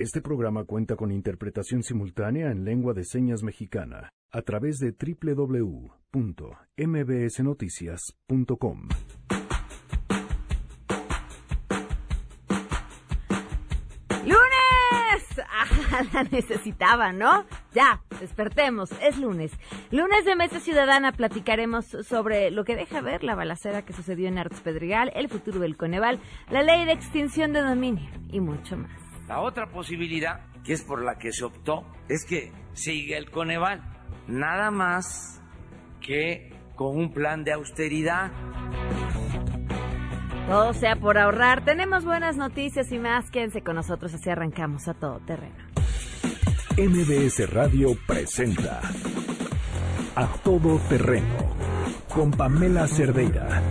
Este programa cuenta con interpretación simultánea en lengua de señas mexicana a través de www.mbsnoticias.com. ¡Lunes! Ah, la necesitaba, ¿no? Ya, despertemos, es lunes. Lunes de Mesa Ciudadana platicaremos sobre lo que deja ver la balacera que sucedió en Arts Pedregal, el futuro del Coneval, la ley de extinción de dominio y mucho más. La otra posibilidad, que es por la que se optó, es que siga el Coneval, nada más que con un plan de austeridad. Todo sea por ahorrar. Tenemos buenas noticias y más. Quédense con nosotros, así arrancamos a todo terreno. MBS Radio presenta A Todo Terreno con Pamela Cerdeira.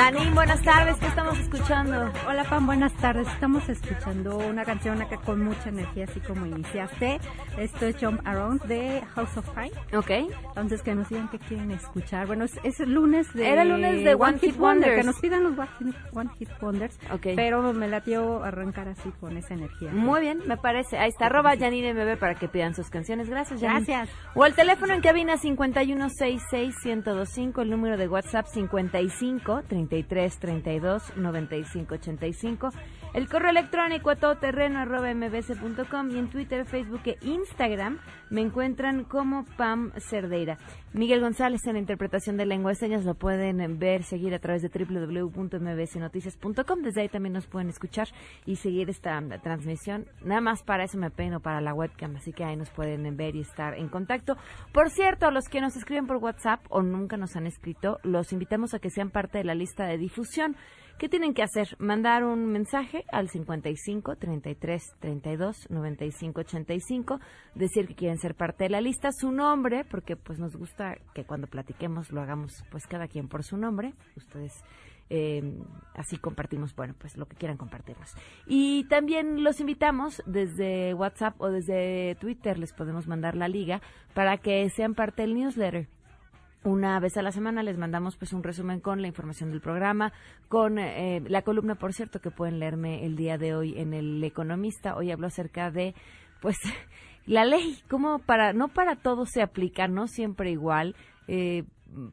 Janine, buenas tardes. ¿Qué estamos escuchando? Hola Pam, buenas tardes. Estamos escuchando una canción acá con mucha energía, así como iniciaste. Esto es Jump Around de House of Fire. Ok. Entonces que nos digan qué quieren escuchar. Bueno, es, es el lunes de... Era lunes de One Hit Wonders. Que nos pidan los One Hit, Wonders. Ok. Pero me latió arrancar así con esa energía. Muy bien, me parece. Ahí está, arroba Janine MB para que pidan sus canciones. Gracias, Janine. Gracias. O el teléfono en cabina 5166125, el número de WhatsApp 55 33 32 95 85. El correo electrónico a todoterreno arroba mbc.com y en Twitter, Facebook e Instagram me encuentran como Pam Cerdeira. Miguel González en la interpretación de lengua de señas lo pueden ver, seguir a través de www.mbsnoticias.com. Desde ahí también nos pueden escuchar y seguir esta transmisión. Nada más para eso me peino para la webcam, así que ahí nos pueden ver y estar en contacto. Por cierto, a los que nos escriben por WhatsApp o nunca nos han escrito, los invitamos a que sean parte de la lista de difusión. ¿Qué tienen que hacer? Mandar un mensaje al 55 33 32 95 85, decir que quieren ser parte de la lista, su nombre, porque pues nos gusta que cuando platiquemos lo hagamos pues cada quien por su nombre. Ustedes eh, así compartimos, bueno, pues lo que quieran compartirnos. Y también los invitamos desde WhatsApp o desde Twitter, les podemos mandar la liga para que sean parte del newsletter. Una vez a la semana les mandamos pues un resumen con la información del programa, con eh, la columna, por cierto, que pueden leerme el día de hoy en El Economista. Hoy hablo acerca de pues la ley, como para, no para todo se aplica, no siempre igual. Eh,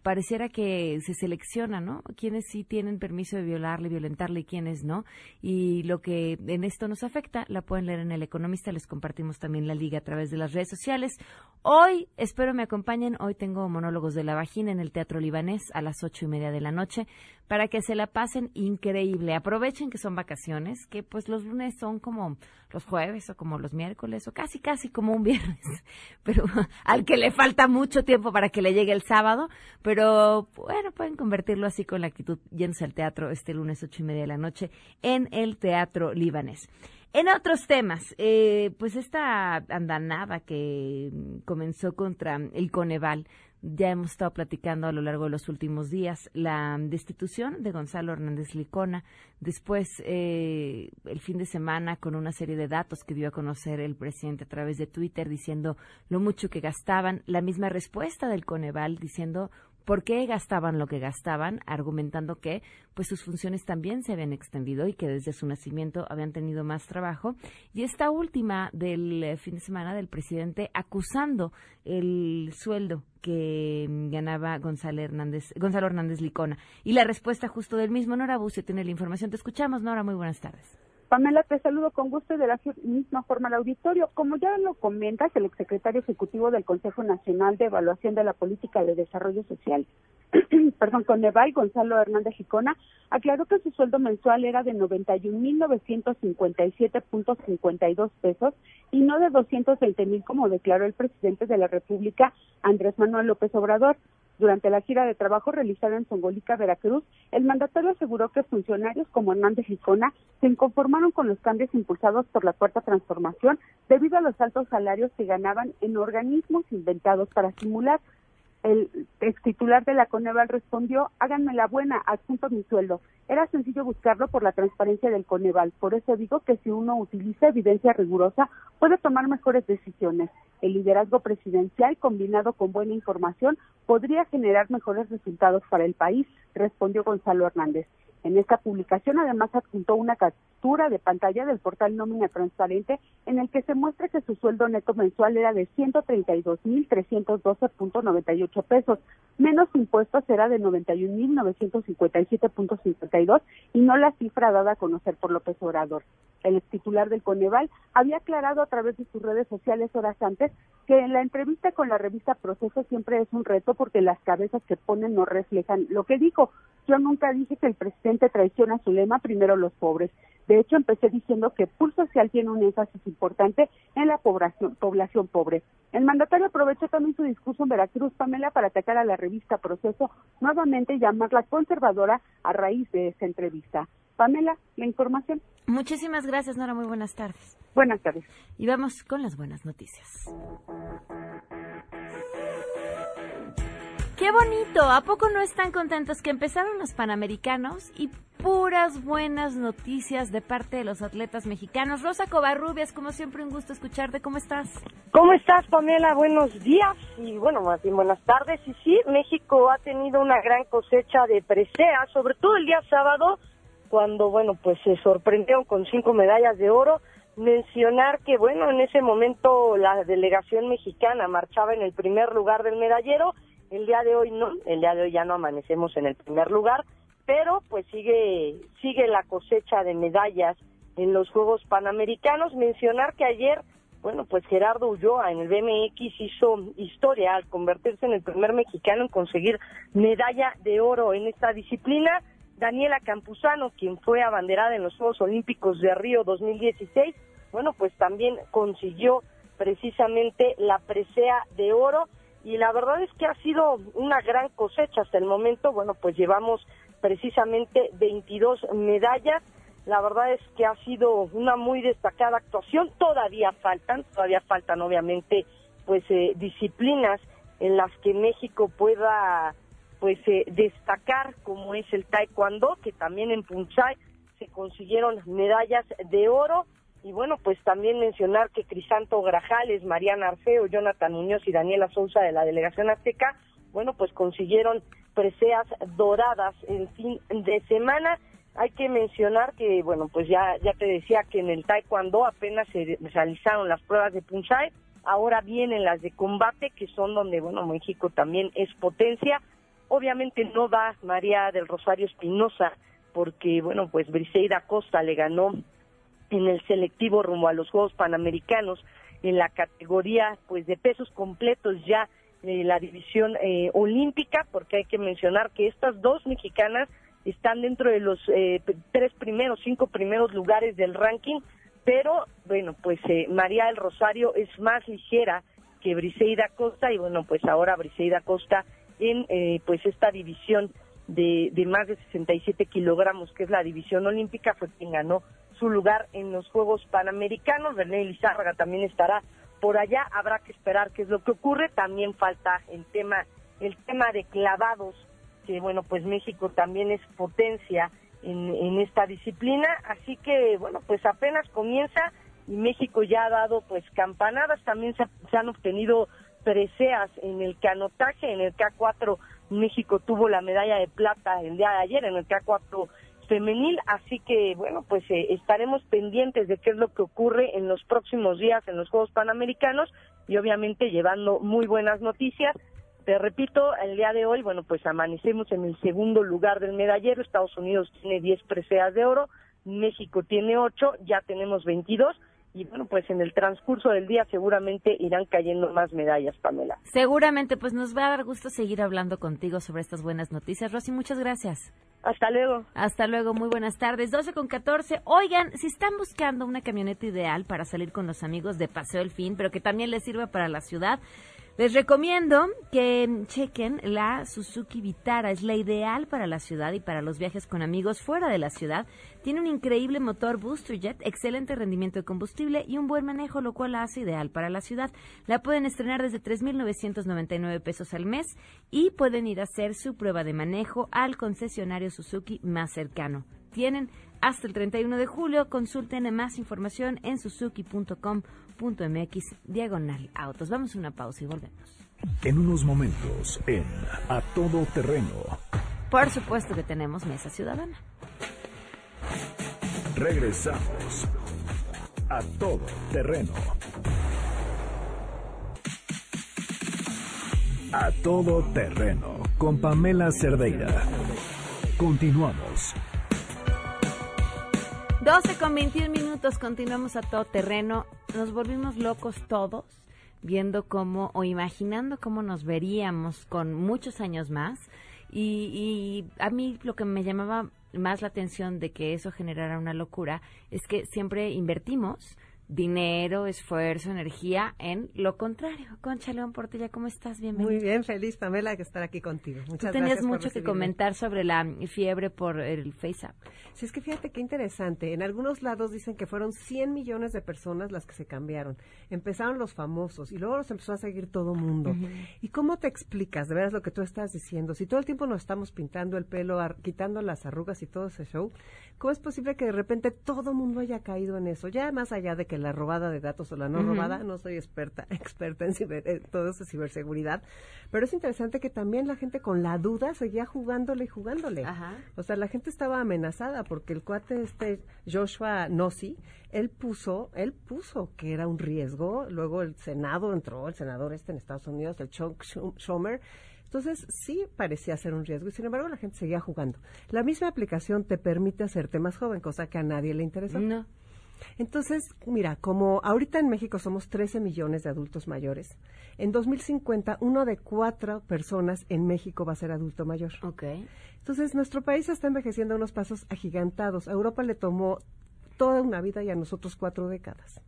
pareciera que se selecciona, ¿no? Quienes sí tienen permiso de violarle, violentarle y quienes no. Y lo que en esto nos afecta, la pueden leer en El Economista. Les compartimos también la liga a través de las redes sociales. Hoy, espero me acompañen. Hoy tengo monólogos de la vagina en el Teatro Libanés a las ocho y media de la noche para que se la pasen increíble. Aprovechen que son vacaciones, que pues los lunes son como los jueves o como los miércoles o casi casi como un viernes, pero al que le falta mucho tiempo para que le llegue el sábado, pero bueno, pueden convertirlo así con la actitud yéndose al teatro este lunes ocho y media de la noche en el Teatro Libanés. En otros temas, eh, pues esta andanada que comenzó contra el Coneval, ya hemos estado platicando a lo largo de los últimos días la destitución de Gonzalo Hernández Licona, después eh, el fin de semana con una serie de datos que dio a conocer el presidente a través de Twitter diciendo lo mucho que gastaban, la misma respuesta del Coneval diciendo por qué gastaban lo que gastaban, argumentando que pues sus funciones también se habían extendido y que desde su nacimiento habían tenido más trabajo. Y esta última del eh, fin de semana del presidente acusando el sueldo que ganaba Gonzalo Hernández, Gonzalo Hernández Licona. Y la respuesta justo del mismo, Nora Bucio tiene la información. Te escuchamos, Nora, muy buenas tardes. Pamela, te saludo con gusto y de la misma forma al auditorio. Como ya lo comentas, el exsecretario ejecutivo del Consejo Nacional de Evaluación de la Política de Desarrollo Social, perdón, Coneval, Gonzalo Hernández Jicona, aclaró que su sueldo mensual era de 91.957.52 pesos y no de 220.000 como declaró el presidente de la República, Andrés Manuel López Obrador. Durante la gira de trabajo realizada en Songolica, Veracruz, el mandatario aseguró que funcionarios como Hernández Licona se inconformaron con los cambios impulsados por la Cuarta Transformación debido a los altos salarios que ganaban en organismos inventados para simular el ex titular de la Coneval respondió, háganme la buena, adjunto mi sueldo. Era sencillo buscarlo por la transparencia del Coneval. Por eso digo que si uno utiliza evidencia rigurosa, puede tomar mejores decisiones. El liderazgo presidencial, combinado con buena información, podría generar mejores resultados para el país, respondió Gonzalo Hernández. En esta publicación además adjuntó una captura de pantalla del portal Nómina Transparente en el que se muestra que su sueldo neto mensual era de 132.312.98 pesos, menos impuestos era de 91.957.52 y no la cifra dada a conocer por López Obrador. El titular del Coneval había aclarado a través de sus redes sociales horas antes que en la entrevista con la revista Proceso siempre es un reto porque las cabezas que ponen no reflejan lo que dijo. Yo nunca dije que el presidente traiciona su lema, primero los pobres. De hecho, empecé diciendo que Pulso Social tiene un énfasis importante en la población, población pobre. El mandatario aprovechó también su discurso en Veracruz, Pamela, para atacar a la revista Proceso, nuevamente y llamarla conservadora a raíz de esta entrevista. Pamela, la información. Muchísimas gracias, Nora. Muy buenas tardes. Buenas tardes. Y vamos con las buenas noticias. ¡Qué bonito! ¿A poco no están contentos que empezaron los Panamericanos y puras buenas noticias de parte de los atletas mexicanos? Rosa Covarrubias, como siempre, un gusto escucharte. ¿Cómo estás? ¿Cómo estás, Pamela? Buenos días y bueno, más bien buenas tardes. Y sí, México ha tenido una gran cosecha de preseas, sobre todo el día sábado, cuando, bueno, pues se sorprendieron con cinco medallas de oro. Mencionar que, bueno, en ese momento la delegación mexicana marchaba en el primer lugar del medallero el día de hoy no, el día de hoy ya no amanecemos en el primer lugar, pero pues sigue sigue la cosecha de medallas en los Juegos Panamericanos. Mencionar que ayer, bueno, pues Gerardo Ulloa en el BMX hizo historia al convertirse en el primer mexicano en conseguir medalla de oro en esta disciplina. Daniela Campuzano, quien fue abanderada en los Juegos Olímpicos de Río 2016, bueno, pues también consiguió precisamente la presea de oro y la verdad es que ha sido una gran cosecha hasta el momento. Bueno, pues llevamos precisamente 22 medallas. La verdad es que ha sido una muy destacada actuación. Todavía faltan, todavía faltan obviamente pues eh, disciplinas en las que México pueda pues eh, destacar como es el taekwondo, que también en Punchai se consiguieron medallas de oro y bueno, pues también mencionar que Crisanto Grajales, Mariana Arceo, Jonathan Muñoz y Daniela Sousa de la Delegación Azteca, bueno, pues consiguieron preseas doradas en fin de semana. Hay que mencionar que, bueno, pues ya, ya te decía que en el Taekwondo apenas se realizaron las pruebas de Punchai, ahora vienen las de combate, que son donde, bueno, México también es potencia. Obviamente no va María del Rosario Espinosa, porque, bueno, pues Briseida Costa le ganó en el selectivo rumbo a los Juegos Panamericanos en la categoría pues de pesos completos ya de la división eh, olímpica porque hay que mencionar que estas dos mexicanas están dentro de los eh, tres primeros cinco primeros lugares del ranking pero bueno pues eh, María del Rosario es más ligera que Briseida Costa y bueno pues ahora Briseida Costa en pues esta división de, de más de 67 kilogramos que es la división olímpica fue quien ganó su lugar en los Juegos Panamericanos. René Lizárraga también estará por allá. Habrá que esperar qué es lo que ocurre. También falta el tema, el tema de clavados, que bueno, pues México también es potencia en, en esta disciplina. Así que bueno, pues apenas comienza y México ya ha dado pues campanadas. También se, se han obtenido preseas en el canotaje, en el K4 México tuvo la medalla de plata el día de ayer, en el K4 femenil, así que bueno, pues eh, estaremos pendientes de qué es lo que ocurre en los próximos días en los Juegos Panamericanos y obviamente llevando muy buenas noticias. Te repito, el día de hoy, bueno, pues amanecemos en el segundo lugar del medallero, Estados Unidos tiene 10 preseas de oro, México tiene 8, ya tenemos 22 y bueno, pues en el transcurso del día seguramente irán cayendo más medallas, Pamela. Seguramente, pues nos va a dar gusto seguir hablando contigo sobre estas buenas noticias. Rosy, muchas gracias. Hasta luego. Hasta luego, muy buenas tardes. 12 con 14. Oigan, si están buscando una camioneta ideal para salir con los amigos de Paseo El Fin, pero que también les sirva para la ciudad, Les recomiendo que chequen la Suzuki Vitara. Es la ideal para la ciudad y para los viajes con amigos fuera de la ciudad. Tiene un increíble motor Booster Jet, excelente rendimiento de combustible y un buen manejo, lo cual la hace ideal para la ciudad. La pueden estrenar desde 3.999 pesos al mes y pueden ir a hacer su prueba de manejo al concesionario Suzuki más cercano. Tienen hasta el 31 de julio. Consulten más información en suzuki.com.mx diagonal autos. Vamos a una pausa y volvemos. En unos momentos, en A Todo Terreno, Por supuesto que tenemos mesa ciudadana. regresamos. A Todo Terreno. A Todo Terreno, con Pamela Cerdeira. Continuamos. 12 con 21 minutos, continuamos a todo terreno. Nos volvimos locos todos viendo cómo o imaginando cómo nos veríamos con muchos años más. Y, y a mí lo que me llamaba más la atención de que eso generara una locura es que siempre invertimos dinero, esfuerzo, energía en lo contrario. Concha León Portilla, ¿cómo estás? Bienvenida. Muy bien, feliz Pamela de estar aquí contigo. Tú Muchas tenías gracias por mucho que comentar sobre la fiebre por el FaceApp. Sí, es que fíjate qué interesante. En algunos lados dicen que fueron 100 millones de personas las que se cambiaron. Empezaron los famosos y luego los empezó a seguir todo mundo. ¿Y cómo te explicas de veras lo que tú estás diciendo? Si todo el tiempo nos estamos pintando el pelo, quitando las arrugas y todo ese show, ¿cómo es posible que de repente todo mundo haya caído en eso? Ya más allá de que la robada de datos o la no robada, no soy experta, experta en, ciber- en todo eso de ciberseguridad, pero es interesante que también la gente con la duda seguía jugándole y jugándole. Ajá. O sea, la gente estaba amenazada porque el cuate este Joshua Nossi, él puso, él puso que era un riesgo, luego el Senado entró, el senador este en Estados Unidos, el Chuck Schu- Schumer, entonces sí parecía ser un riesgo y sin embargo la gente seguía jugando. La misma aplicación te permite hacerte más joven, cosa que a nadie le interesó. No. Entonces, mira, como ahorita en México somos 13 millones de adultos mayores, en 2050 uno de cuatro personas en México va a ser adulto mayor. Ok. Entonces, nuestro país está envejeciendo a unos pasos agigantados. A Europa le tomó toda una vida y a nosotros cuatro décadas.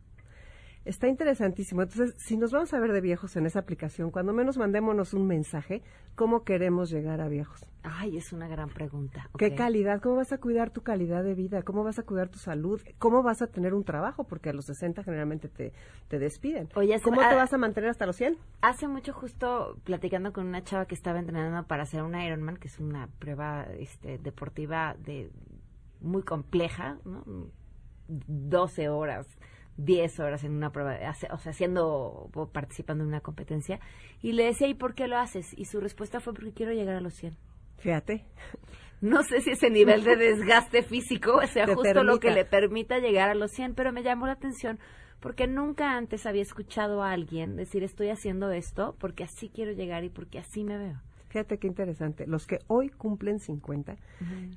Está interesantísimo. Entonces, si nos vamos a ver de viejos en esa aplicación, cuando menos mandémonos un mensaje, ¿cómo queremos llegar a viejos? Ay, es una gran pregunta. ¿Qué calidad? ¿Cómo vas a cuidar tu calidad de vida? ¿Cómo vas a cuidar tu salud? ¿Cómo vas a tener un trabajo? Porque a los 60 generalmente te, te despiden. Oye, ¿Cómo te vas a mantener hasta los 100? Hace mucho justo platicando con una chava que estaba entrenando para hacer un Ironman, que es una prueba este, deportiva de muy compleja, ¿no? 12 horas, 10 horas en una prueba, o sea, haciendo o participando en una competencia. Y le decía, ¿y por qué lo haces? Y su respuesta fue, porque quiero llegar a los 100. Fíjate. No sé si ese nivel de desgaste físico sea Te justo lo que le permita llegar a los 100, pero me llamó la atención porque nunca antes había escuchado a alguien decir estoy haciendo esto porque así quiero llegar y porque así me veo. Fíjate qué interesante. Los que hoy cumplen 50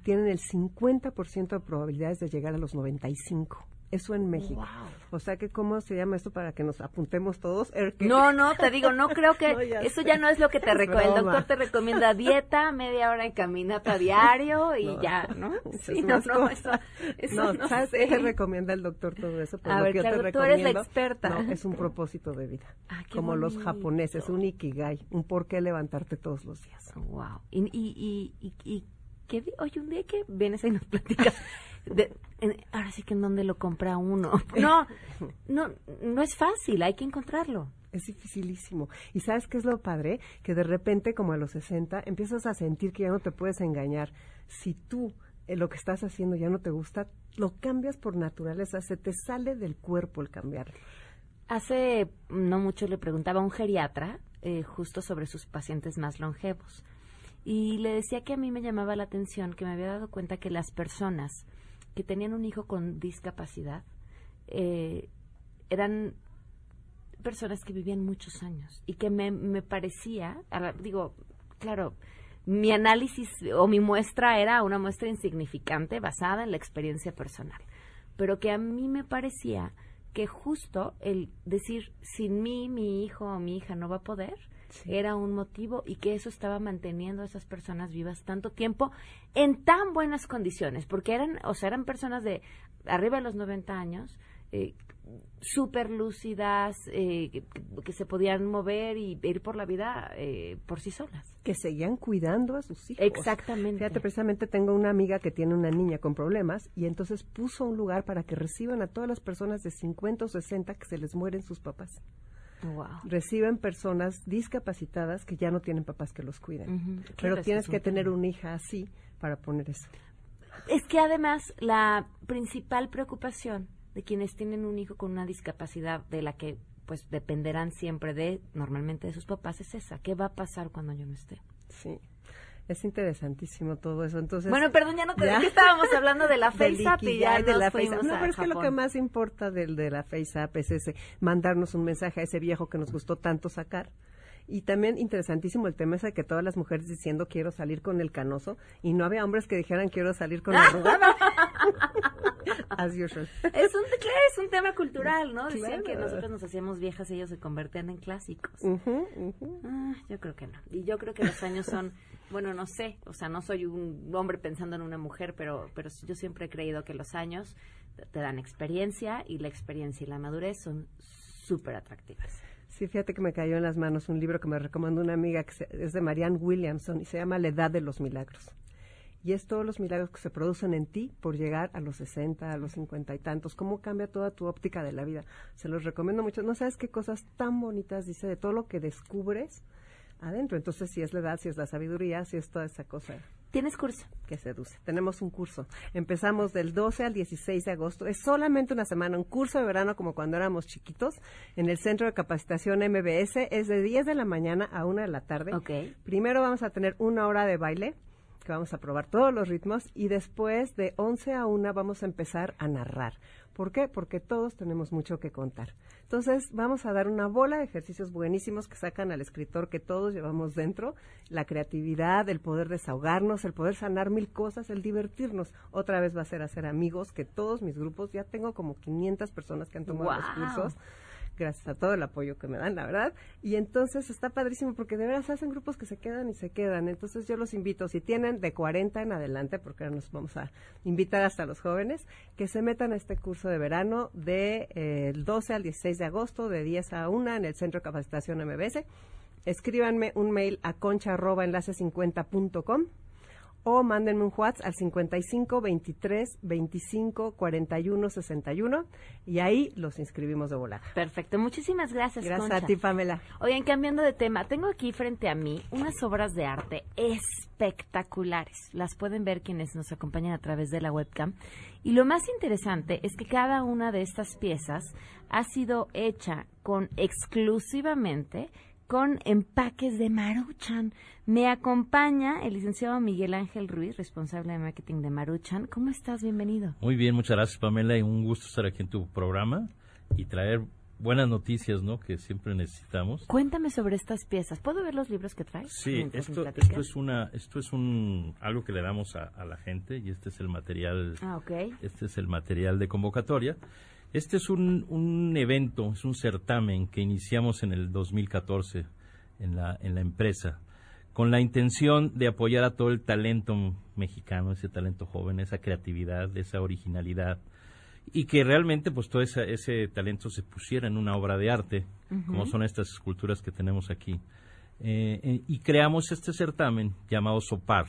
tienen el 50% de probabilidades de llegar a los 95. Eso en México. O sea que, ¿cómo se llama esto para que nos apuntemos todos? Er, No, no, te digo, no creo que No, ya eso sé. ya no es lo que te recomienda. El doctor te recomienda dieta, media hora de caminata diario y No. ya, ¿no? Sí, no, no, eso, eso no, ¿sabes sé. qué recomienda el doctor todo eso? Pues A lo ver, que yo te claro, tú eres la experta. No, es un propósito de vida. Ah, como los japoneses, un ikigai, un por qué levantarte todos los días. Wow. Y, y, y, y, y ¿qué di- oye, un día que vienes y nos platicas. de- en- ahora sí que en dónde lo compra uno. No, no, no es fácil, hay que encontrarlo. Es dificilísimo. ¿Y sabes qué es lo padre? Que de repente, como a los 60, empiezas a sentir que ya no te puedes engañar. Si tú eh, lo que estás haciendo ya no te gusta, lo cambias por naturaleza. Se te sale del cuerpo el cambiarlo. Hace no mucho le preguntaba a un geriatra eh, justo sobre sus pacientes más longevos. Y le decía que a mí me llamaba la atención que me había dado cuenta que las personas que tenían un hijo con discapacidad eh, eran personas que vivían muchos años y que me, me parecía, digo, claro, mi análisis o mi muestra era una muestra insignificante basada en la experiencia personal, pero que a mí me parecía que justo el decir sin mí mi hijo o mi hija no va a poder era un motivo y que eso estaba manteniendo a esas personas vivas tanto tiempo en tan buenas condiciones porque eran o sea eran personas de arriba de los 90 años eh, súper lúcidas, eh, que, que se podían mover y ir por la vida eh, por sí solas. Que seguían cuidando a sus hijos. Exactamente. Fíjate, precisamente tengo una amiga que tiene una niña con problemas y entonces puso un lugar para que reciban a todas las personas de 50 o 60 que se les mueren sus papás. Wow. Reciben personas discapacitadas que ya no tienen papás que los cuiden. Pero tienes que tener una hija así para poner eso. Es que además la principal preocupación de quienes tienen un hijo con una discapacidad de la que pues dependerán siempre de normalmente de sus papás es esa, ¿qué va a pasar cuando yo no esté? Sí. Es interesantísimo todo eso. Entonces, bueno, perdón, ya no te ya. ¿qué estábamos hablando de la Del Face App y ya de nos la Face fuimos App. No, a pero es que lo que más importa del de la Face App es ese, mandarnos un mensaje a ese viejo que nos gustó tanto sacar. Y también interesantísimo el tema ese de que todas las mujeres diciendo quiero salir con el canoso y no había hombres que dijeran quiero salir con la arrugada. As usual. Es un, claro, es un tema cultural, ¿no? Decían Claro. que nosotros nos hacíamos viejas y ellos se convertían en clásicos. Ah, yo creo que no. Y yo creo que los años son, bueno, no sé, o sea, no soy un hombre pensando en una mujer, pero, pero yo siempre he creído que los años te- dan experiencia y la experiencia y la madurez son súper atractivas. Sí, fíjate que me cayó en las manos un libro que me recomendó una amiga que se- es de Marianne Williamson y se llama La Edad de los Milagros. Y es todos los milagros que se producen en ti por llegar a los 60, a los 50 y tantos. Cómo cambia toda tu óptica de la vida. Se los recomiendo mucho. No sabes qué cosas tan bonitas dice de todo lo que descubres adentro. Entonces, si es la edad, si es la sabiduría, si es toda esa cosa ¿Tienes curso? que seduce. Tenemos un curso. Empezamos del 12 al 16 de agosto. Es solamente una semana, un curso de verano como cuando éramos chiquitos en el Centro de Capacitación MBS. Es de 10 de la mañana a 1 de la tarde. Ok. Primero vamos a tener una hora de baile, que vamos a probar todos los ritmos, y después de 11 a 1 vamos a empezar a narrar. ¿Por qué? Porque todos tenemos mucho que contar. Entonces, vamos a dar una bola de ejercicios buenísimos que sacan al escritor que todos llevamos dentro, la creatividad, el poder desahogarnos, el poder sanar mil cosas, el divertirnos. Otra vez va a ser hacer amigos, que todos mis grupos, ya tengo como 500 personas que han tomado los cursos gracias a todo el apoyo que me dan, la verdad. Y entonces está padrísimo porque de veras hacen grupos que se quedan y se quedan. Entonces yo los invito, si tienen de 40 en adelante, porque ahora nos vamos a invitar hasta los jóvenes, que se metan a este curso de verano de eh, el 12 al 16 de agosto, de 10 a 1 en el Centro de Capacitación MBS. Escríbanme un mail a concha.enlace50.com o mándenme un WhatsApp al 55 23 25 41 61 y ahí los inscribimos de volada. Perfecto. Muchísimas gracias, Gracias Concha. a ti, Pamela. Oigan, cambiando de tema, tengo aquí frente a mí unas obras de arte espectaculares. Las pueden ver quienes nos acompañan a través de la webcam. Y lo más interesante es que cada una de estas piezas ha sido hecha con exclusivamente con empaques de Maruchan. Me acompaña el licenciado Miguel Ángel Ruiz, responsable de marketing de Maruchan. ¿Cómo estás? Bienvenido. Muy bien, muchas gracias Pamela y un gusto estar aquí en tu programa y traer buenas noticias, ¿no? Que siempre necesitamos. Cuéntame sobre estas piezas. ¿Puedo ver los libros que traes? Sí, esto, esto es una, esto es un algo que le damos a, a la gente y este es el material, Ah, ok. este es el material de convocatoria. Este es un, un evento, es un certamen que iniciamos en el 2014 en la, en la empresa con la intención de apoyar a todo el talento mexicano, ese talento joven, esa creatividad, esa originalidad y que realmente pues todo esa- ese talento se pusiera en una obra de arte, como son estas esculturas que tenemos aquí. Eh, eh, y creamos este certamen llamado SOPAR,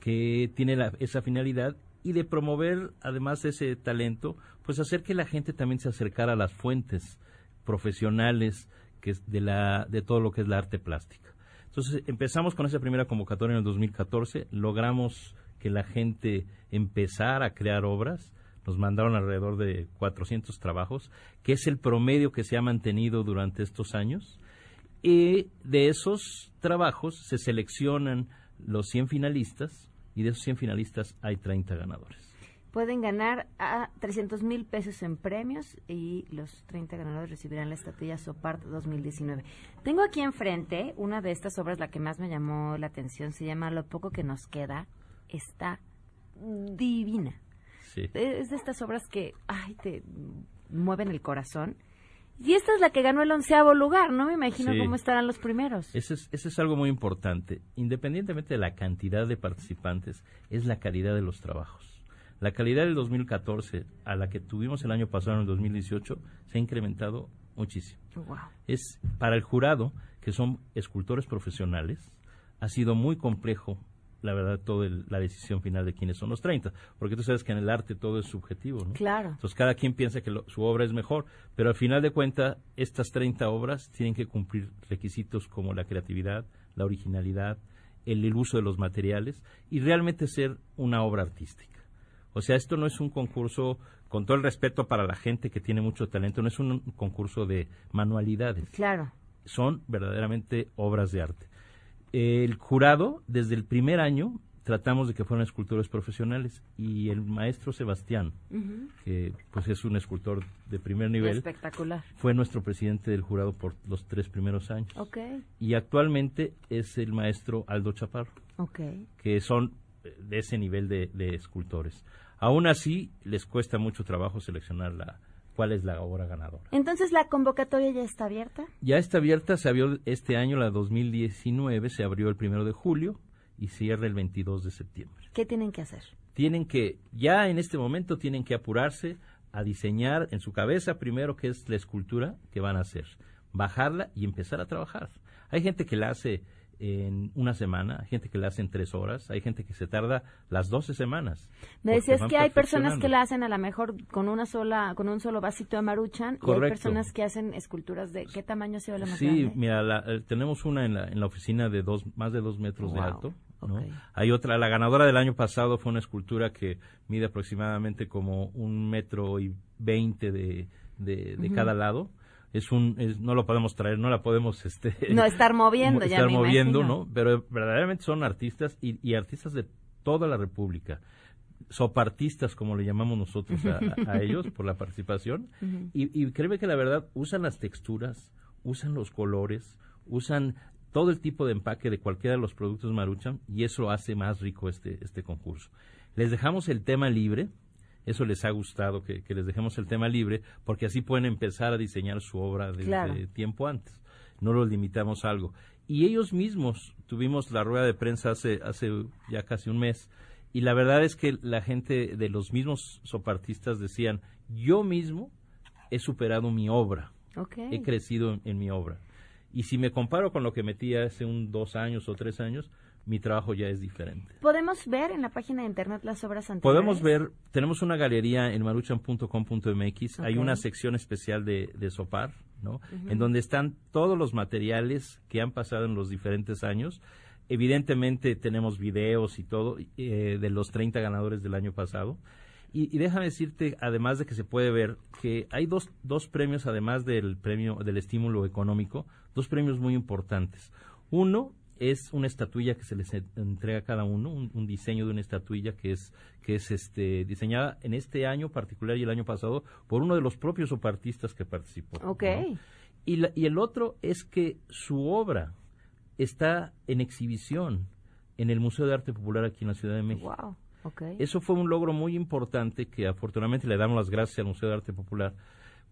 que tiene la- esa finalidad y de promover, además de ese talento, pues hacer que la gente también se acercara a las fuentes profesionales que de, la, de todo lo que es la arte plástica. Entonces empezamos con esa primera convocatoria en el 2014, logramos que la gente empezara a crear obras, nos mandaron alrededor de 400 trabajos, que es el promedio que se ha mantenido durante estos años. Y de esos trabajos se seleccionan los 100 finalistas y de esos 100 finalistas hay 30 ganadores. Pueden ganar a 300 mil pesos en premios y los 30 ganadores recibirán la estatuilla Sopart 2019. Tengo aquí enfrente una de estas obras, la que más me llamó la atención, se llama Lo poco que nos queda. Está divina. Sí. Es de estas obras que, ay, te mueven el corazón. Y esta es la que ganó el onceavo lugar, no me imagino Sí. cómo estarán los primeros. Ese es, ese es algo muy importante. Independientemente de la cantidad de participantes, es la calidad de los trabajos. La calidad del 2014 a la que tuvimos el año pasado en el 2018 se ha incrementado muchísimo. Wow. Es para el jurado, que son escultores profesionales, ha sido muy complejo la verdad, toda la decisión final de quiénes son los 30. Porque tú sabes que en el arte todo es subjetivo, ¿no? Claro. Entonces cada quien piensa que lo- su obra es mejor, pero al final de cuentas, estas 30 obras tienen que cumplir requisitos como la creatividad, la originalidad, el, el uso de los materiales y realmente ser una obra artística. O sea, esto no es un concurso, con todo el respeto para la gente que tiene mucho talento, no es un concurso de manualidades Claro. son verdaderamente obras de arte. El jurado, desde el primer año, tratamos de que fueran escultores profesionales y el maestro Sebastián, que pues es un escultor de primer nivel, Espectacular. fue nuestro presidente del jurado por los tres primeros años. Ok, Y actualmente es el maestro Aldo Chaparro, ok. que son eh, de ese nivel de, de escultores. Aún así, les cuesta mucho trabajo seleccionar la, cuál es la obra ganadora. Entonces, ¿la convocatoria ya está abierta? Ya está abierta, se abrió este año, la 2019, se abrió el primero de julio y cierra el 22 de septiembre. ¿Qué tienen que hacer? Tienen que, ya en este momento, tienen que apurarse a diseñar en su cabeza primero qué es la escultura que van a hacer, bajarla y empezar a trabajar. Hay gente que la hace en una semana, hay gente que la hace en tres horas, hay gente que se tarda las 12 semanas. Me decías que hay personas que la hacen a lo mejor con una sola, con un solo vasito de maruchan y hay Correcto. personas que hacen esculturas de ¿qué tamaño ha sido la más Sí, grande? mira, la- eh, tenemos una en la, en la oficina de dos, más de dos metros de Wow, alto. ¿no? ok. Hay otra, la ganadora del año pasado fue una escultura que mide aproximadamente como un metro y veinte de, de, de Ujú. cada lado. Es un, es- no lo podemos traer, no la podemos, este, No, estar moviendo, ya estar me moviendo, imagino. ¿no? Pero verdaderamente son artistas y, y artistas de toda la República. Sopartistas, como le llamamos nosotros a, a ellos por la participación. Y, y créeme que la verdad usan las texturas, usan los colores, usan todo el tipo de empaque de cualquiera de los productos Maruchan y eso hace más rico este, este concurso. Les dejamos el tema libre, eso les ha gustado que, que les dejemos el tema libre porque así pueden empezar a diseñar su obra desde Claro. tiempo antes. No los limitamos a algo. Y ellos mismos tuvimos la rueda de prensa hace, hace ya casi un mes y la verdad es que la gente de los mismos sopartistas decían, yo mismo he superado mi obra, he crecido en, en mi obra. Y si me comparo con lo que metí hace un dos años o tres años, mi trabajo ya es diferente. ¿Podemos ver en la página de internet las obras anteriores? Podemos ver, tenemos una galería en maruchan.com.mx, hay Ok. una sección especial de, de Sopar, ¿no? Ujú. En donde están todos los materiales que han pasado en los diferentes años. Evidentemente tenemos videos y todo eh, de los 30 ganadores del año pasado. Y, y déjame decirte, además de que se puede ver, que hay dos, dos premios, además del premio del estímulo económico, dos premios muy importantes. Uno es una estatuilla que se les en- entrega a cada uno, un, un diseño de una estatuilla que es que es este diseñada en este año particular y el año pasado por uno de los propios opartistas que participó. Ok. ¿no? Y, la- y el otro es que su obra está en exhibición en el Museo de Arte Popular aquí en la Ciudad de México. Wow. Ok. Eso fue un logro muy importante que afortunadamente le damos las gracias al Museo de Arte Popular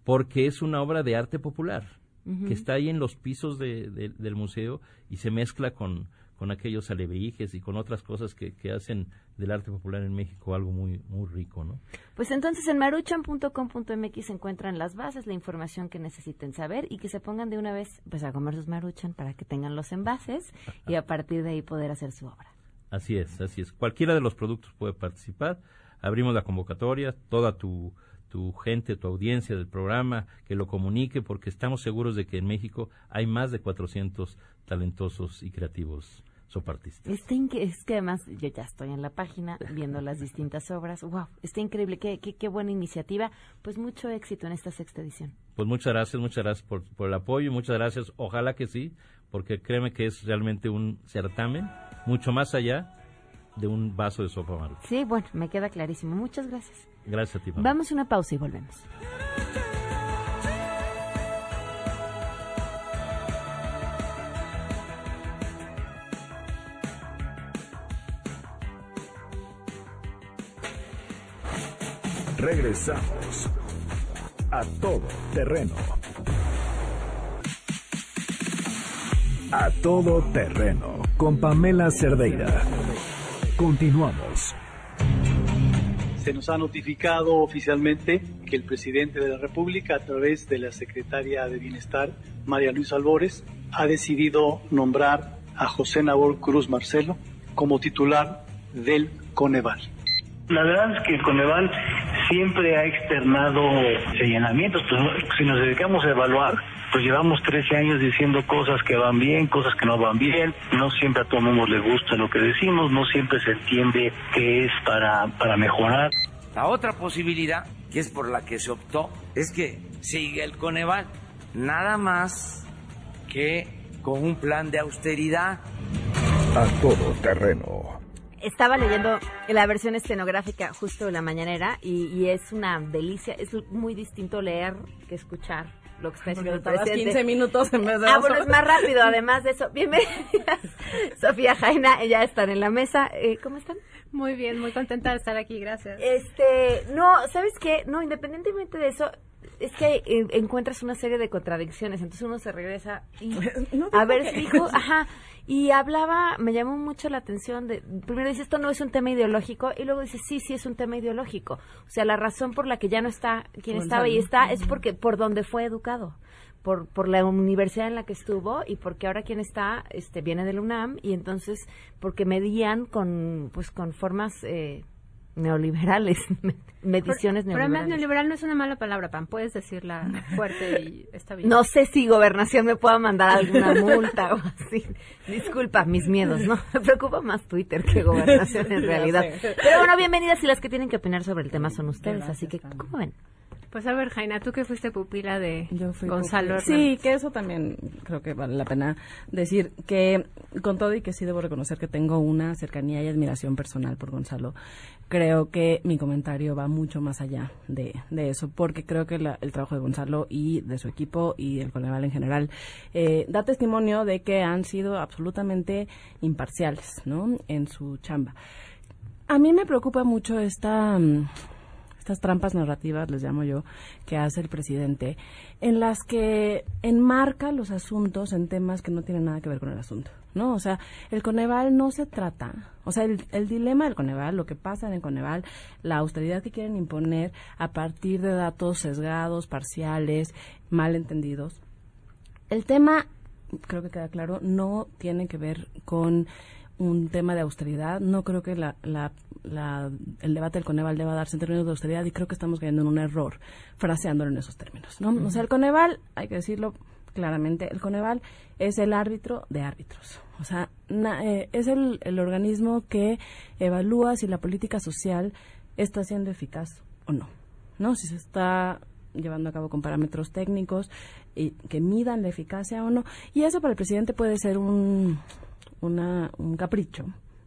porque es una obra de arte popular Que está ahí en los pisos de- de- del museo y se mezcla con, con aquellos alebrijes y con otras cosas que, que hacen del arte popular en México algo muy, muy rico, ¿no? Pues entonces en maruchan.com.mx se encuentran las bases, la información que necesiten saber y que se pongan de una vez pues a comer sus maruchan para que tengan los envases y a partir de ahí poder hacer su obra. Así es, así es. Cualquiera de los productos puede participar. Abrimos la convocatoria, toda tu, tu gente, tu audiencia del programa, que lo comunique, porque estamos seguros de que en México hay más de 400 talentosos y creativos sopartistas. Está inque- es que además yo ya estoy en la página viendo las distintas obras. Wow, está increíble, qué, qué, qué buena iniciativa. Pues mucho éxito en esta sexta edición. Pues muchas gracias, muchas gracias por, por el apoyo y muchas gracias. Ojalá que sí, porque créeme que es realmente un certamen mucho más allá de un vaso de sopa marucha. Sí, bueno, me queda clarísimo. Muchas gracias. Gracias a ti. Vamos a una pausa y volvemos. Regresamos a todo terreno. A todo terreno con Pamela Cerdeira. Continuamos. Se nos ha notificado oficialmente que el presidente de la República, a través de la secretaria de Bienestar, María Luisa Albores, ha decidido nombrar a José Nabor Cruz Marcelo como titular del Coneval. La verdad es que el Coneval siempre ha externado señalamientos, pues si nos dedicamos a evaluar, pues llevamos 13 años diciendo cosas que van bien, cosas que no van bien, no siempre a todo el mundo le gusta lo que decimos, no siempre se entiende que es para, para mejorar. La otra posibilidad, que es por la que se optó, es que siga el Coneval, nada más que con un plan de austeridad. A todo terreno. Estaba leyendo la versión escenográfica justo de la mañanera y, y es una delicia, es muy distinto leer que escuchar lo que está diciendo el Tardas presidente. 15 minutos en vez de Ah, bueno, es más rápido, además de eso. Bienvenidas, Sofía Jaina, ya están en la mesa. Eh, ¿Cómo están? Muy bien, muy contenta de estar aquí, gracias. Este, no, ¿sabes qué? No, independientemente de eso, es que eh, encuentras una serie de contradicciones, entonces uno se regresa y No a ver, que- dijo, ajá, y hablaba, me llamó mucho la atención de, primero dice, esto no es un tema ideológico, y luego dice, sí, sí es un tema ideológico. O sea, la razón por la que ya no está quien estaba y está es porque, por donde fue educado. Por, por la universidad en la que estuvo y porque ahora quien está este viene del UNAM y entonces porque medían con pues con formas eh, neoliberales mediciones Pero además neoliberales neoliberal no es una mala palabra, Pam. Puedes decirla fuerte y está bien. no sé si gobernación me pueda mandar alguna multa o así. Disculpa mis miedos, ¿no? Me preocupa más Twitter que gobernación en realidad. Pero bueno, bienvenidas y las que tienen que opinar sobre el tema son ustedes, así que ¿cómo ven? Pues a ver, Jaina, tú que fuiste pupila de fui Gonzalo Sí, Hernández. que eso también creo que vale la pena decir que con todo y que sí debo reconocer que tengo una cercanía y admiración personal por Gonzalo, creo que mi comentario va mucho más allá de, de eso, porque creo que la- el trabajo de Gonzalo y de su equipo y el Coneval en general eh, da testimonio de que han sido absolutamente imparciales, ¿no? En su chamba. A mí me preocupa mucho esta... estas trampas narrativas, les llamo yo, que hace el presidente, en las que enmarca los asuntos en temas que no tienen nada que ver con el asunto, ¿no? O sea, el Coneval no se trata, o sea, el, el dilema del Coneval, lo que pasa en el Coneval, la austeridad que quieren imponer a partir de datos sesgados, parciales, mal entendidos, el tema, creo que queda claro, no tiene que ver con un tema de austeridad. No creo que la, la- el debate del Coneval deba darse en términos de austeridad y creo que estamos cayendo en un error fraseándolo en esos términos. ¿no? O sea, el Coneval, hay que decirlo claramente, el Coneval es el árbitro de árbitros. O sea, na- eh, es el, el organismo que evalúa si la política social está siendo eficaz o no. ¿no? Si se está llevando a cabo con parámetros técnicos y que midan la eficacia o no. Y eso para el presidente puede ser un, una- un capricho,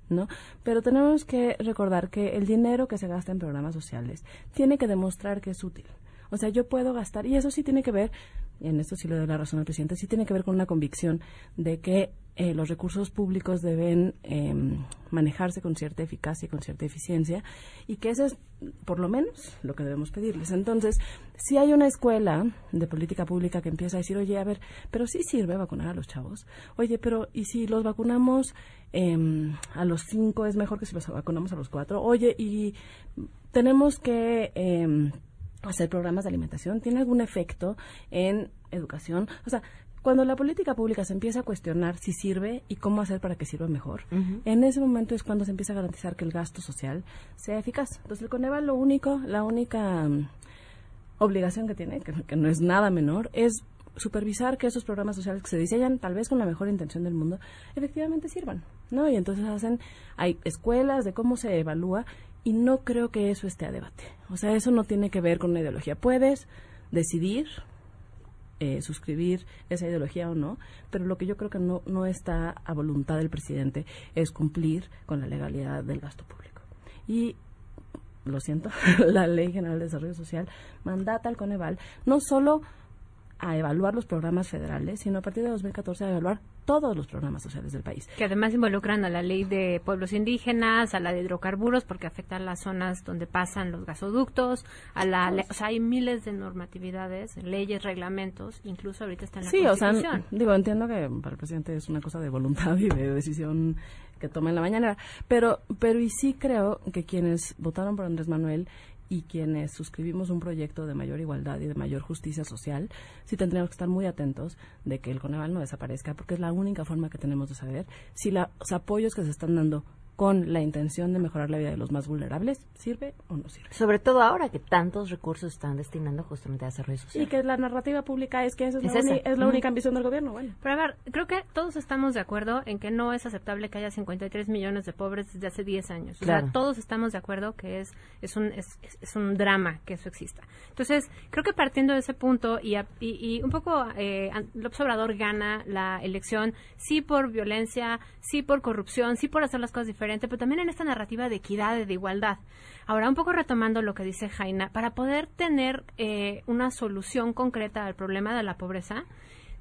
¿no? Pero tenemos que recordar que el dinero que se gasta en programas sociales tiene que demostrar que es útil. O sea, yo puedo gastar, y eso sí tiene que ver, y en esto sí le doy la razón al presidente, sí tiene que ver con una convicción de que eh, los recursos públicos deben em, manejarse con cierta eficacia y con cierta eficiencia, y que eso es por lo menos lo que debemos pedirles. Entonces, si hay una escuela de política pública que empieza a decir, oye, a ver, pero sí sirve vacunar a los chavos, oye, pero ¿y si los vacunamos em, a los cinco es mejor que si los vacunamos a los cuatro? Oye, y tenemos que... em, hacer programas de alimentación tiene algún efecto en educación. O sea, cuando la política pública se empieza a cuestionar si sirve y cómo hacer para que sirva mejor, en ese momento es cuando se empieza a garantizar que el gasto social sea eficaz. Entonces, el Coneval lo único, la única mm, obligación que tiene, que, que no es nada menor, es supervisar que esos programas sociales que se diseñan tal vez con la mejor intención del mundo efectivamente sirvan, ¿no? Y entonces hacen hay escuelas de cómo se evalúa y no creo que eso esté a debate. O sea, eso no tiene que ver con una ideología. Puedes decidir eh, suscribir esa ideología o no, pero lo que yo creo que no, no está a voluntad del presidente es cumplir con la legalidad del gasto público. Y lo siento, la Ley General de Desarrollo Social mandata al Coneval no solo a evaluar los programas federales, sino a partir de 2014 a evaluar todos los programas sociales del país. Que además involucran a la ley de pueblos indígenas, a la de hidrocarburos, porque afecta a las zonas donde pasan los gasoductos, a la, o sea, hay miles de normatividades, leyes, reglamentos, incluso ahorita está en la Sí, o sea, digo, entiendo que para el presidente es una cosa de voluntad y de decisión que toma en la mañana, pero, pero y sí creo que quienes votaron por Andrés Manuel y quienes suscribimos un proyecto de mayor igualdad y de mayor justicia social, sí tendríamos que estar muy atentos de que el Coneval no desaparezca, porque es la única forma que tenemos de saber si los apoyos que se están dando con la intención de mejorar la vida de los más vulnerables sirve o no sirve. Sobre todo ahora que tantos recursos están destinando justamente a desarrollo social. Y que la narrativa pública es que esa es, Es la, esa. es la única ambición del gobierno. Bueno. Pero a ver, creo que todos estamos de acuerdo en que no es aceptable que haya 53 millones de pobres desde hace 10 años. O Claro. sea, todos estamos de acuerdo que es, es, un, es, es- es un drama que eso exista. Entonces, creo que partiendo de ese punto y, a- y, y un poco eh, López Obrador gana la elección, sí por violencia, sí por corrupción, sí por hacer las cosas diferentes, pero también en esta narrativa de equidad, de igualdad. Ahora, un poco retomando lo que dice Jaina, para poder tener eh, una solución concreta al problema de la pobreza,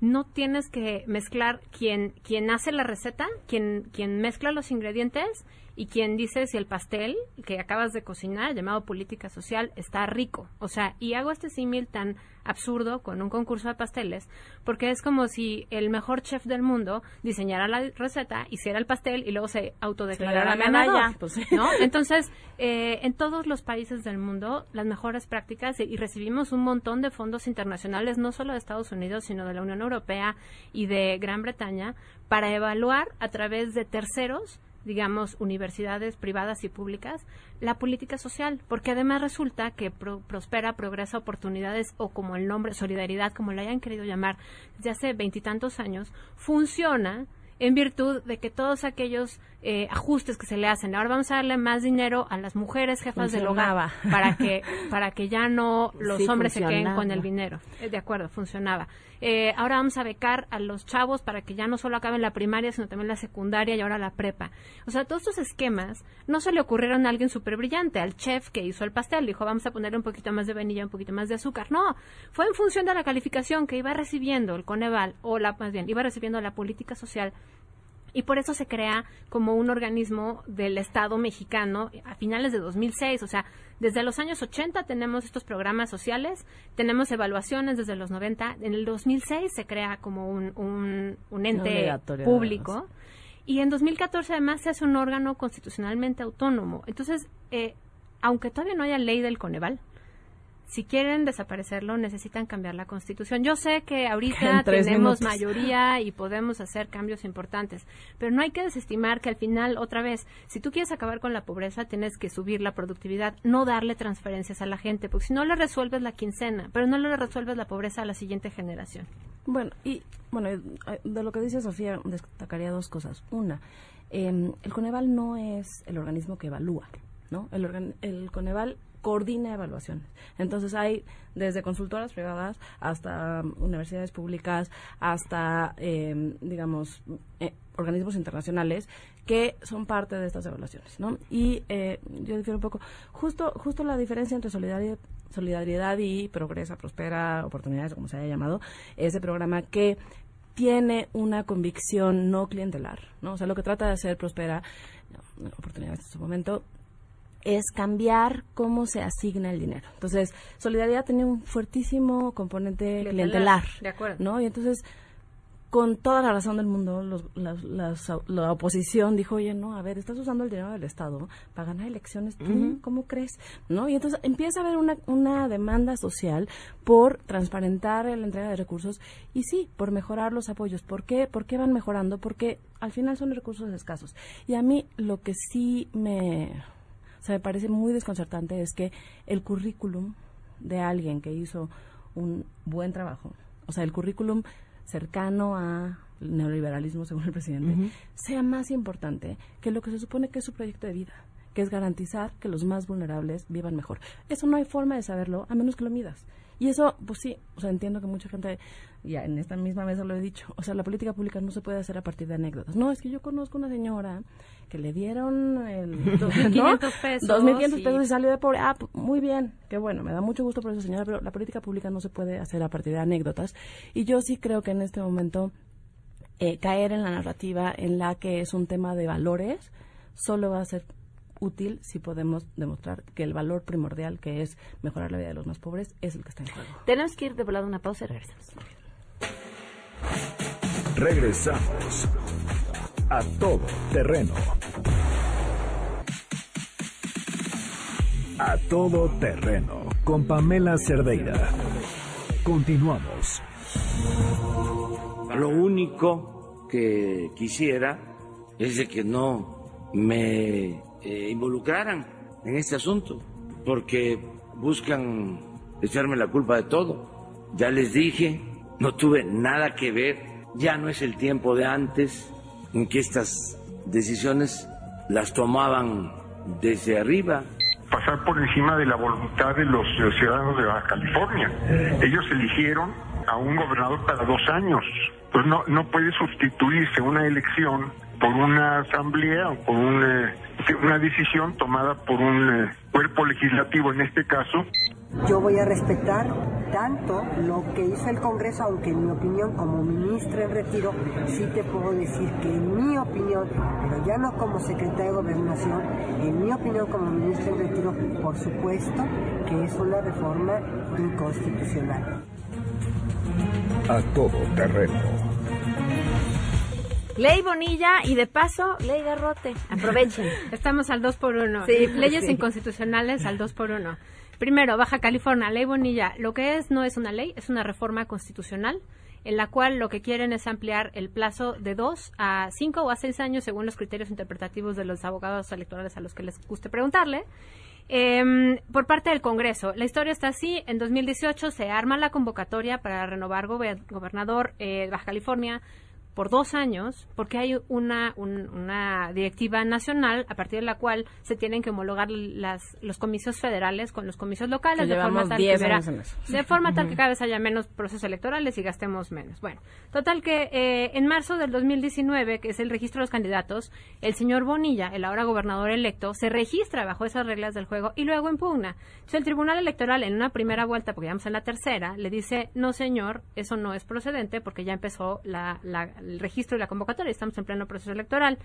no tienes que mezclar quien, hace la receta, quien mezcla los ingredientes y quien dice si el pastel que acabas de cocinar, llamado política social, está rico. O sea, y hago este símil tan absurdo con un concurso de pasteles, porque es como si el mejor chef del mundo diseñara la receta, hiciera el pastel y luego se autodeclarara Se la medalla, ganador, pues. ¿no? Entonces, eh, en todos los países del mundo, las mejores prácticas, y recibimos un montón de fondos internacionales, no solo de Estados Unidos, sino de la Unión Europea y de Gran Bretaña, para evaluar a través de terceros digamos, universidades privadas y públicas, la política social, porque además resulta que pro- prospera, progresa oportunidades o como el nombre, solidaridad, como lo hayan querido llamar, desde hace veintitantos años, funciona en virtud de que todos aquellos eh, ajustes que se le hacen, ahora vamos a darle más dinero a las mujeres jefas del hogar Funcionaba. para que para que ya no los Sí, hombres se queden funcionaba. con el dinero. Eh, de acuerdo, funcionaba. Eh, ahora vamos a becar a los chavos para que ya no solo acaben la primaria, sino también la secundaria y ahora la prepa. O sea, todos estos esquemas no se le ocurrieron a alguien súper brillante, al chef que hizo el pastel. Dijo, vamos a ponerle un poquito más de vainilla, un poquito más de azúcar. No, fue en función de la calificación que iba recibiendo el Coneval, o la, más bien, iba recibiendo la política social y por eso se crea como un organismo del Estado mexicano a finales de 2006. O sea, desde los años 80 tenemos estos programas sociales, tenemos evaluaciones desde los 90. En el 2006 se crea como un, un, un ente público. Y en 2014 además se hace un órgano constitucionalmente autónomo. Entonces, eh, aunque todavía no haya ley del Coneval, si quieren desaparecerlo, necesitan cambiar la constitución. Yo sé que ahorita tenemos minutos. mayoría y podemos hacer cambios importantes, pero no hay que desestimar que al final, otra vez, si tú quieres acabar con la pobreza, tienes que subir la productividad, no darle transferencias a la gente, porque si no le resuelves la quincena, pero no le resuelves la pobreza a la siguiente generación. Bueno, y bueno, de lo que dice Sofía, destacaría dos cosas. Una, eh, el Coneval no es el organismo que evalúa, ¿no? El, organ- el Coneval coordina evaluaciones. Entonces hay desde consultoras privadas hasta um, universidades públicas, hasta, eh, digamos, organismos internacionales que son parte de estas evaluaciones. Y eh, yo difiero un poco, justo, justo la diferencia entre solidaridad, solidaridad y progresa, prospera, oportunidades, como se haya llamado, ese programa que tiene una convicción no clientelar, ¿no? O sea, lo que trata de hacer Prospera, oportunidades en su momento, es cambiar cómo se asigna el dinero. Entonces, Solidaridad tenía un fuertísimo componente Clientelar, clientelar, de acuerdo. ¿no? Y entonces, con toda la razón del mundo, los- las- las- la oposición dijo, oye, no, a ver, estás usando el dinero del Estado para ganar elecciones, ¿tú Ujú. cómo crees? ¿No? Y entonces empieza a haber una, una demanda social por transparentar la entrega de recursos y sí, por mejorar los apoyos. ¿Por qué? ¿Por qué van mejorando? Porque al final son recursos escasos. Y a mí lo que sí me, o sea, me parece muy desconcertante es que el currículum de alguien que hizo un buen trabajo, o sea, el currículum cercano a el neoliberalismo, según el presidente, sea más importante que lo que se supone que es su proyecto de vida, que es garantizar que los más vulnerables vivan mejor. Eso no hay forma de saberlo a menos que lo midas. Y eso, pues sí, o sea, entiendo que mucha gente, ya en esta misma mesa lo he dicho, o sea, la política pública no se puede hacer a partir de anécdotas. No, es que yo conozco una señora que le dieron el 2.500 pesos 2.500 y- pesos y salió de pobre. Ah, p- muy bien, qué bueno, me da mucho gusto por esa señora, pero la política pública no se puede hacer a partir de anécdotas. Y yo sí creo que en este momento eh, caer en la narrativa en la que es un tema de valores solo va a ser útil si podemos demostrar que el valor primordial que es mejorar la vida de los más pobres es el que está en juego. Tenemos que ir de volada a una pausa y regresamos. Regresamos a todo terreno. A todo terreno con Pamela Cerdeira. Continuamos. Lo único que quisiera es de que no me eh, involucraran en este asunto, porque buscan echarme la culpa de todo. Ya les dije, no tuve nada que ver, ya no es el tiempo de antes en que estas decisiones las tomaban desde arriba. pasar por encima de la voluntad de los ciudadanos de Baja California. Ellos eligieron a un gobernador para dos años. Pues no, no puede sustituirse una elección por una asamblea o por un, eh, una decisión tomada por un eh, cuerpo legislativo, en este caso, Yo voy a respetar tanto lo que hizo el Congreso, aunque en mi opinión como ministra en retiro, sí te puedo decir que en mi opinión, pero ya no como secretaria de Gobernación, en mi opinión como ministra en retiro, por supuesto que es una reforma inconstitucional. A todo terreno. Ley Bonilla y de paso, Ley Garrote. Aprovechen. Estamos al 2 por 1 Sí, Leyes sí. inconstitucionales al 2 por 1 Primero, Baja California, Ley Bonilla. Lo que es no es una ley, es una reforma constitucional en la cual lo que quieren es ampliar el plazo de dos a cinco o a seis años según los criterios interpretativos de los abogados electorales a los que les guste preguntarle. Em, por parte del Congreso, la historia está así. En 2018 se arma la convocatoria para renovar gober- gobernador eh, de Baja California por dos años, porque hay una, un- una directiva nacional a partir de la cual se tienen que homologar las, los comicios federales con los comicios locales de forma tal 10 que verá- de forma tal que cada vez haya menos procesos electorales y gastemos menos. Bueno, total que eh, en marzo del 2019, que es el registro de los candidatos, el señor Bonilla, el ahora gobernador electo, se registra bajo esas reglas del juego y luego impugna. Entonces el Tribunal Electoral en una primera vuelta, porque ya vamos en la tercera, le dice, no señor, eso no es procedente porque ya empezó la- la- el registro y la convocatoria, estamos en pleno proceso electoral.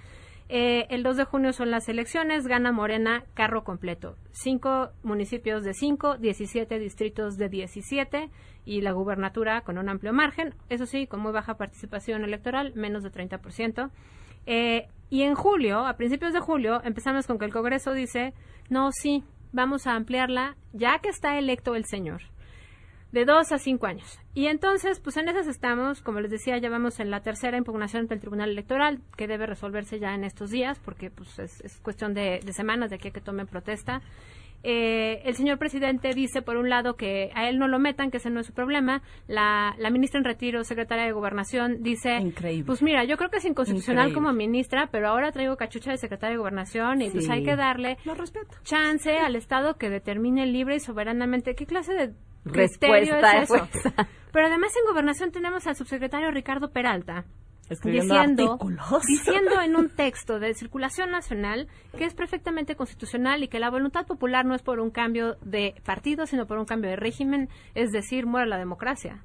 Eh, el 2 de junio son las elecciones, gana Morena carro completo. Cinco municipios de 5, 17 distritos de 17 y la gubernatura con un amplio margen, eso sí, con muy baja participación electoral, menos de 30%. Eh, y en julio, a principios de julio, empezamos con que el Congreso dice, no, sí, vamos a ampliarla ya que está electo el señor de dos a cinco años. Y entonces, pues en esas estamos, como les decía, ya vamos en la tercera impugnación ante el Tribunal Electoral, que debe resolverse ya en estos días, porque pues es, es cuestión de, de semanas de aquí a que tomen protesta. Eh, el señor presidente dice, por un lado, que a él no lo metan, que ese no es su problema. La, la ministra en retiro, secretaria de Gobernación, dice, pues mira, yo creo que es inconstitucional Increíble. como ministra, pero ahora traigo cachucha de secretaria de Gobernación y pues Sí. hay que darle Lo respeto. chance al Estado que determine libre y soberanamente qué clase de Respuesta es eso. fue Pero además en gobernación tenemos al subsecretario Ricardo Peralta Escribiendo diciendo, artículos. diciendo en un texto de circulación nacional que es perfectamente constitucional y que la voluntad popular no es por un cambio de partido, sino por un cambio de régimen, es decir, muere la democracia.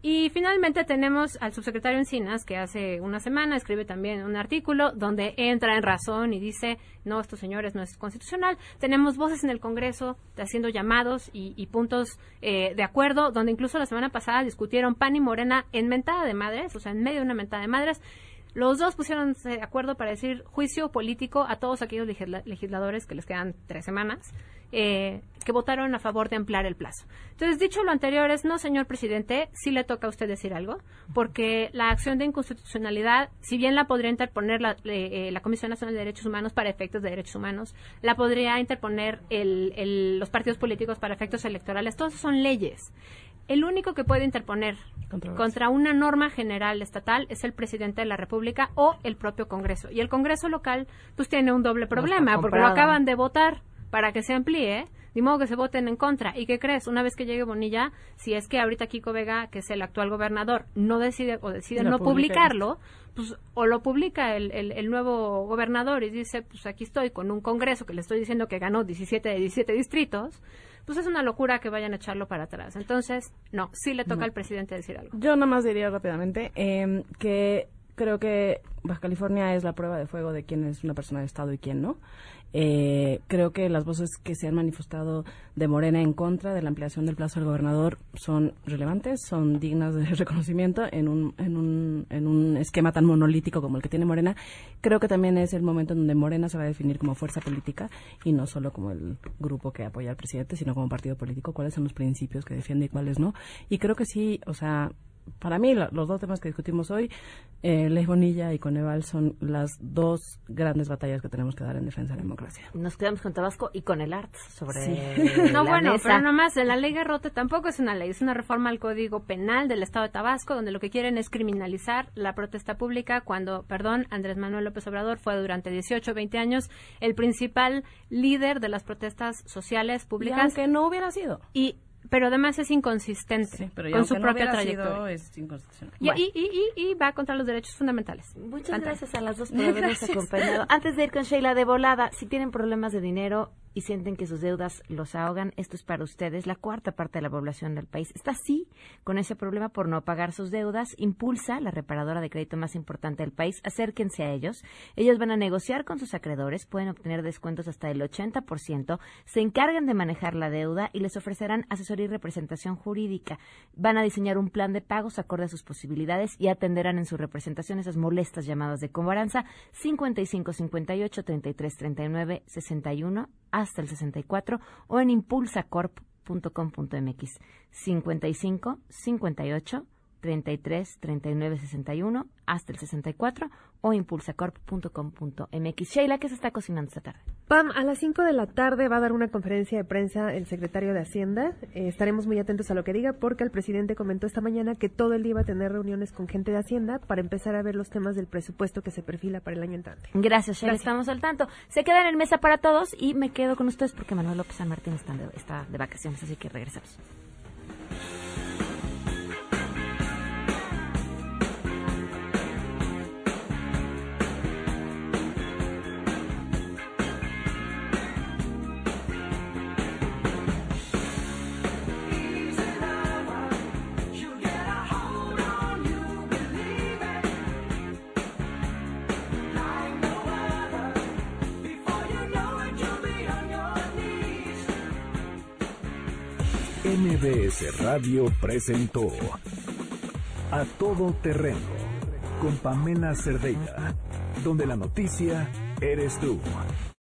Y finalmente tenemos al subsecretario Encinas, que hace una semana escribe también un artículo donde entra en razón y dice, no, estos señores no es constitucional. Tenemos voces en el Congreso haciendo llamados y, puntos eh, de acuerdo, donde incluso la semana pasada discutieron PAN y Morena en mentada de madres, o sea, en medio de una mentada de madres. Los dos pusieron de acuerdo para decir juicio político a todos aquellos legisla- legisladores que les quedan tres semanas eh, que votaron a favor de ampliar el plazo. Entonces, dicho lo anterior, es no, señor presidente, sí le toca a usted decir algo, porque la acción de inconstitucionalidad, si bien la podría interponer la, eh, la Comisión Nacional de Derechos Humanos para efectos de derechos humanos, la podría interponer el- el- los partidos políticos para efectos electorales, todos son leyes. El único que puede interponer contra una norma general estatal es el presidente de la República o el propio Congreso. Y el Congreso local, pues tiene un doble problema, porque lo acaban de votar para que se amplíe, Ni modo que se voten en contra. ¿Y qué crees? Una vez que llegue Bonilla, si es que ahorita Kiko Vega, que es el actual gobernador, no decide o decide no publica. publicarlo, pues o lo publica el, el, el nuevo gobernador y dice, pues aquí estoy con un congreso que le estoy diciendo que ganó 17 de 17 distritos, pues es una locura que vayan a echarlo para atrás. Entonces, no, sí le toca No. al presidente decir algo. Yo nada más diría rápidamente eh, que creo que Baja California es la prueba de fuego de quién es una persona de Estado y quién no. Eh, creo que las voces que se han manifestado de Morena en contra de la ampliación del plazo del gobernador son relevantes, son dignas de reconocimiento en un, en un, en un esquema tan monolítico como el que tiene Morena. Creo que también es el momento en donde Morena se va a definir como fuerza política y no solo como el grupo que apoya al presidente, sino como partido político, cuáles son los principios que defiende y cuáles no. Y creo que sí, o sea, para mí la- los dos temas que discutimos hoy, eh, Ley Bonilla y Coneval, son las dos grandes batallas que tenemos que dar en defensa de la democracia. Nos quedamos con Tabasco y con el ARTS sobre Sí. No, la bueno, mesa. pero nomás la ley Garrote tampoco es una ley, es una reforma al Código Penal del Estado de Tabasco, donde lo que quieren es criminalizar la protesta pública cuando, perdón, Andrés Manuel López Obrador fue durante 18 o 20 años el principal líder de las protestas sociales públicas. aunque no hubiera sido. Y, pero además es inconsistente Pero con su no propia sido, trayectoria. es inconstitucional. Y, y, y, y- y va contra los derechos fundamentales. Muchas gracias a las dos por habernos acompañado. Antes de ir con Sheila de volada, si tienen problemas de dinero y sienten que sus deudas los ahogan, esto es para ustedes. La cuarta parte de la población del país está así con ese problema por no pagar sus deudas. Impulsa, la reparadora de crédito más importante del país, acérquense a ellos. Ellos van a negociar con sus acreedores, pueden obtener descuentos hasta el 80%, se encargan de manejar la deuda y les ofrecerán asesoría y representación jurídica. Van a diseñar un plan de pagos acorde a sus posibilidades y atenderán en su representación esas molestas llamadas de cobranza 55 58 33 39 61 hasta el 64 o en impulsacorp.com.mx 55 58 33 39 61 hasta el 64 o impulsacorp.com.mx. Sheila, ¿qué se está cocinando esta tarde? Pam, a las 5 de la tarde va a dar una conferencia de prensa el secretario de Hacienda. Eh, estaremos muy atentos a lo que diga porque el presidente comentó esta mañana que todo el día va a tener reuniones con gente de Hacienda para empezar a ver los temas del presupuesto que se perfila para el año entrante. Gracias, Sheila. Gracias. Estamos al tanto. Se quedan en mesa para todos y me quedo con ustedes porque Manuel López San Martín está de, está de vacaciones, así que regresamos. MBS Radio presentó A Todo Terreno con Pamela Cerdeira, donde la noticia eres tú.